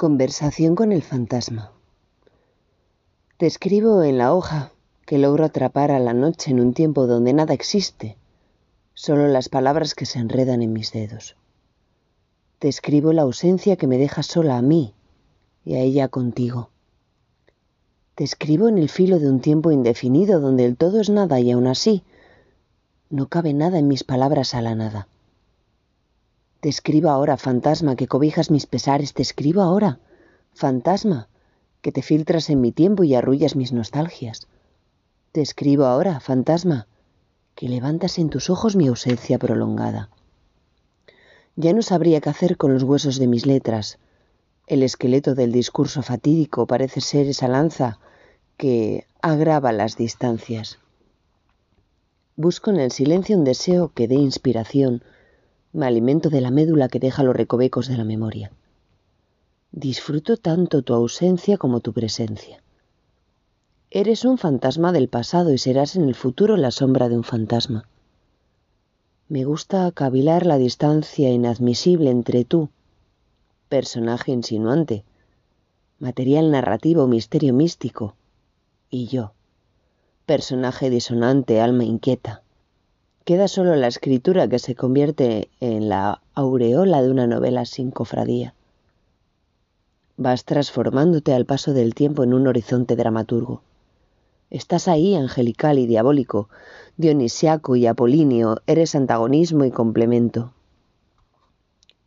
Conversación con el fantasma. Te escribo en la hoja que logro atrapar a la noche en un tiempo donde nada existe, solo las palabras que se enredan en mis dedos. Te escribo la ausencia que me deja sola a mí y a ella contigo. Te escribo en el filo de un tiempo indefinido donde el todo es nada y aún así no cabe nada en mis palabras a la nada. Te escribo ahora, fantasma, que cobijas mis pesares, te escribo ahora, fantasma, que te filtras en mi tiempo y arrullas mis nostalgias. Te escribo ahora, fantasma, que levantas en tus ojos mi ausencia prolongada. Ya no sabría qué hacer con los huesos de mis letras. El esqueleto del discurso fatídico parece ser esa lanza que agrava las distancias. Busco en el silencio un deseo que dé inspiración, me alimento de la médula que deja los recovecos de la memoria. Disfruto tanto tu ausencia como tu presencia. Eres un fantasma del pasado y serás en el futuro la sombra de un fantasma. Me gusta cavilar la distancia inadmisible entre tú, personaje insinuante, material narrativo, misterio místico, y yo, personaje disonante, alma inquieta. Queda solo la escritura que se convierte en la aureola de una novela sin cofradía. Vas transformándote al paso del tiempo en un horizonte dramaturgo. Estás ahí, angelical y diabólico, dionisiaco y apolíneo, eres antagonismo y complemento.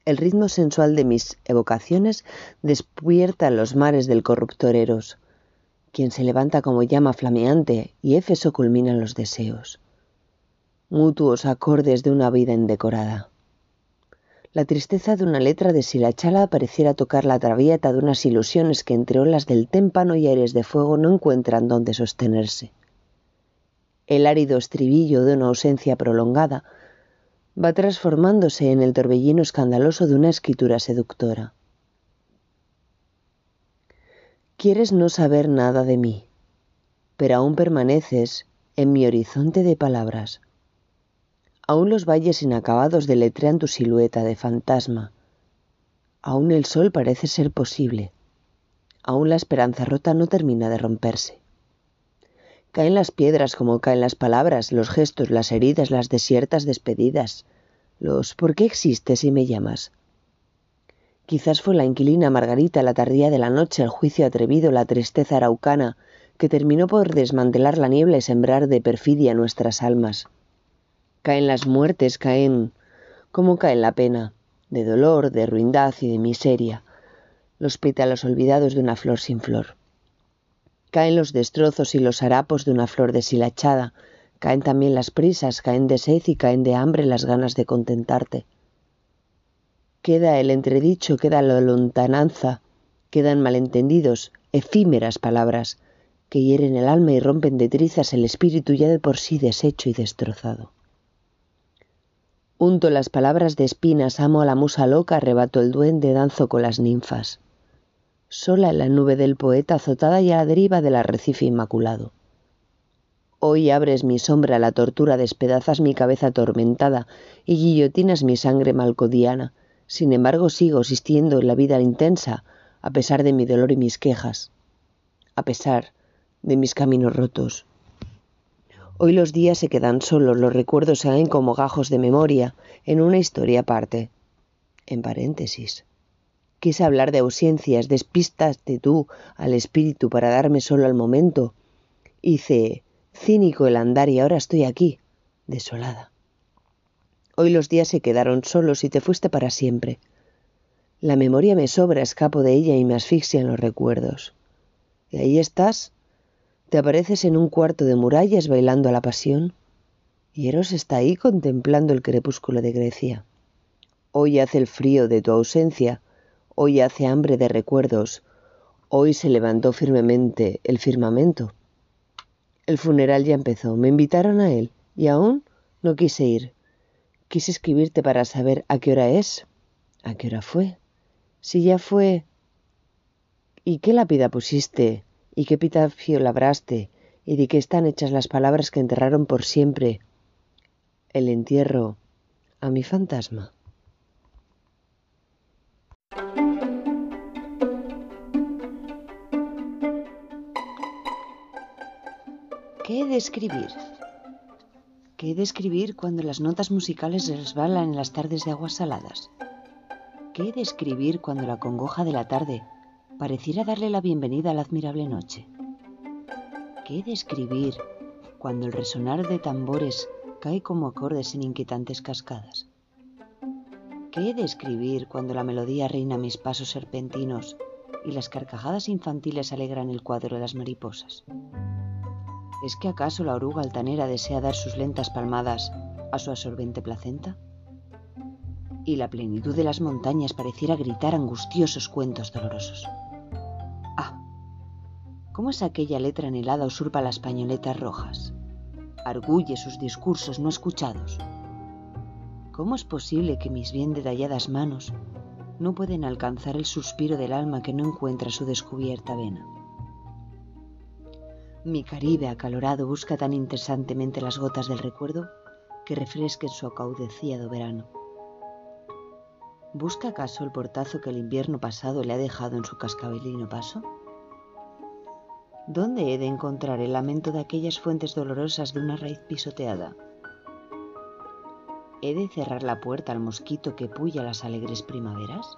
El ritmo sensual de mis evocaciones despierta los mares del corruptor Eros, quien se levanta como llama flameante y Éfeso culmina los deseos mutuos acordes de una vida indecorada. La tristeza de una letra de Silachala pareciera tocar la traviata de unas ilusiones que entre olas del témpano y aires de fuego no encuentran dónde sostenerse. El árido estribillo de una ausencia prolongada va transformándose en el torbellino escandaloso de una escritura seductora. Quieres no saber nada de mí, pero aún permaneces en mi horizonte de palabras. Aún los valles inacabados deletrean tu silueta de fantasma. Aún el sol parece ser posible. Aún la esperanza rota no termina de romperse. Caen las piedras como caen las palabras, los gestos, las heridas, las desiertas despedidas, los ¿por qué existes y me llamas? Quizás fue la inquilina Margarita la tardía de la noche, el juicio atrevido, la tristeza araucana, que terminó por desmantelar la niebla y sembrar de perfidia nuestras almas caen las muertes, caen como cae la pena, de dolor, de ruindad y de miseria, los pétalos olvidados de una flor sin flor. Caen los destrozos y los harapos de una flor deshilachada, caen también las prisas, caen de sed y caen de hambre las ganas de contentarte. Queda el entredicho, queda la lontananza, quedan malentendidos, efímeras palabras, que hieren el alma y rompen de trizas el espíritu ya de por sí deshecho y destrozado. Unto las palabras de espinas, amo a la musa loca, arrebato el duende, danzo con las ninfas. Sola en la nube del poeta, azotada y a la deriva del arrecife inmaculado. Hoy abres mi sombra a la tortura, despedazas mi cabeza atormentada y guillotinas mi sangre malcodiana. Sin embargo, sigo existiendo en la vida intensa, a pesar de mi dolor y mis quejas, a pesar de mis caminos rotos, Hoy los días se quedan solos, los recuerdos se ven como gajos de memoria en una historia aparte. En paréntesis. Quise hablar de ausencias, despistaste tú al espíritu para darme solo al momento. Hice cínico el andar y ahora estoy aquí, desolada. Hoy los días se quedaron solos y te fuiste para siempre. La memoria me sobra, escapo de ella y me asfixia en los recuerdos. Y ahí estás, te apareces en un cuarto de murallas bailando a la pasión y Eros está ahí contemplando el crepúsculo de Grecia. Hoy hace el frío de tu ausencia, hoy hace hambre de recuerdos, hoy se levantó firmemente el firmamento. El funeral ya empezó, me invitaron a él y aún no quise ir. Quise escribirte para saber a qué hora es, a qué hora fue, si ya fue... ¿Y qué lápida pusiste y qué epitafio labraste, y de qué están hechas las palabras que enterraron por siempre el entierro a mi fantasma. ¿Qué he de escribir? ¿Qué he de escribir cuando las notas musicales resbalan en las tardes de aguas saladas? ¿Qué he de escribir cuando la congoja de la tarde pareciera darle la bienvenida a la admirable noche? ¿Qué he de escribir cuando el resonar de tambores cae como acordes en inquietantes cascadas? ¿Qué he de escribir cuando la melodía reina mis pasos serpentinos y las carcajadas infantiles alegran el cuadro de las mariposas? ¿Es que acaso la oruga altanera desea dar sus lentas palmadas a su absorbente placenta? Y la plenitud de las montañas pareciera gritar angustiosos cuentos dolorosos. ¿Cómo es aquella letra anhelada usurpa las pañoletas rojas? Arguye sus discursos no escuchados. ¿Cómo es posible que mis bien detalladas manos no pueden alcanzar el suspiro del alma que no encuentra su descubierta vena? Mi Caribe acalorado busca tan interesantemente las gotas del recuerdo que refresquen su acaudeciado verano. ¿Busca acaso el portazo que el invierno pasado le ha dejado en su cascabelino paso? ¿Dónde he de encontrar el lamento de aquellas fuentes dolorosas de una raíz pisoteada? ¿He de cerrar la puerta al mosquito que puya las alegres primaveras?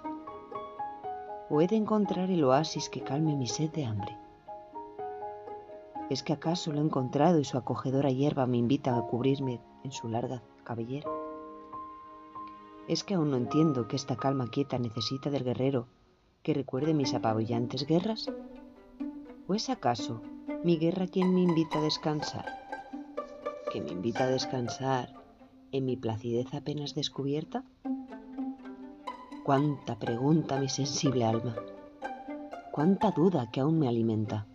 ¿O he de encontrar el oasis que calme mi sed de hambre? ¿Es que acaso lo he encontrado y su acogedora hierba me invita a cubrirme en su larga cabellera? ¿Es que aún no entiendo que esta calma quieta necesita del guerrero que recuerde mis apabullantes guerras? ¿O es acaso mi guerra quien me invita a descansar? ¿Que me invita a descansar en mi placidez apenas descubierta? Cuánta pregunta mi sensible alma, cuánta duda que aún me alimenta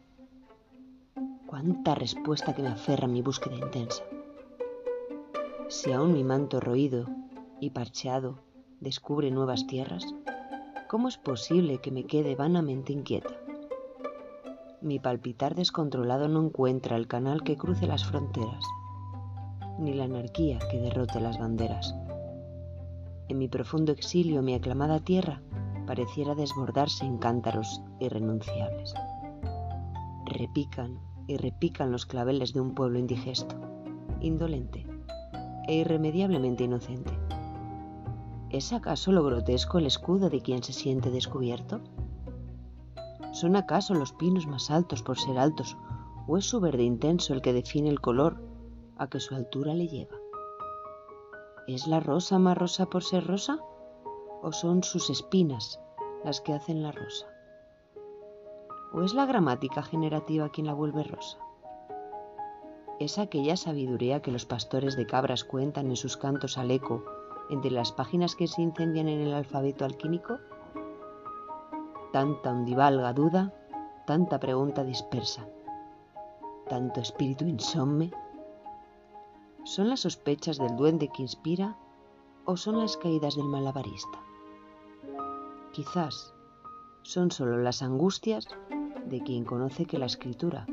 cuánta respuesta que me aferra mi búsqueda intensa. Si aún mi manto roído y parcheado descubre nuevas tierras, ¿cómo es posible que me quede vanamente inquieta? Mi palpitar descontrolado no encuentra el canal que cruce las fronteras, ni la anarquía que derrote las banderas. En mi profundo exilio mi aclamada tierra pareciera desbordarse en cántaros irrenunciables. Repican y repican los claveles de un pueblo indigesto, indolente e irremediablemente inocente. ¿Es acaso lo grotesco el escudo de quien se siente descubierto? ¿Son acaso los pinos más altos por ser altos o es su verde intenso el que define el color a que su altura le lleva? ¿Es la rosa más rosa por ser rosa o son sus espinas las que hacen la rosa? ¿O es la gramática generativa quien la vuelve rosa? ¿Es aquella sabiduría que los pastores de cabras cuentan en sus cantos al eco entre las páginas que se incendian en el alfabeto alquímico? Tanta undivalga duda, tanta pregunta dispersa, tanto espíritu insomne. ¿Son las sospechas del duende que inspira o son las caídas del malabarista? Quizás son solo las angustias de quien conoce que la escritura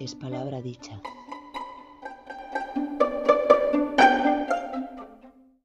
es palabra dicha.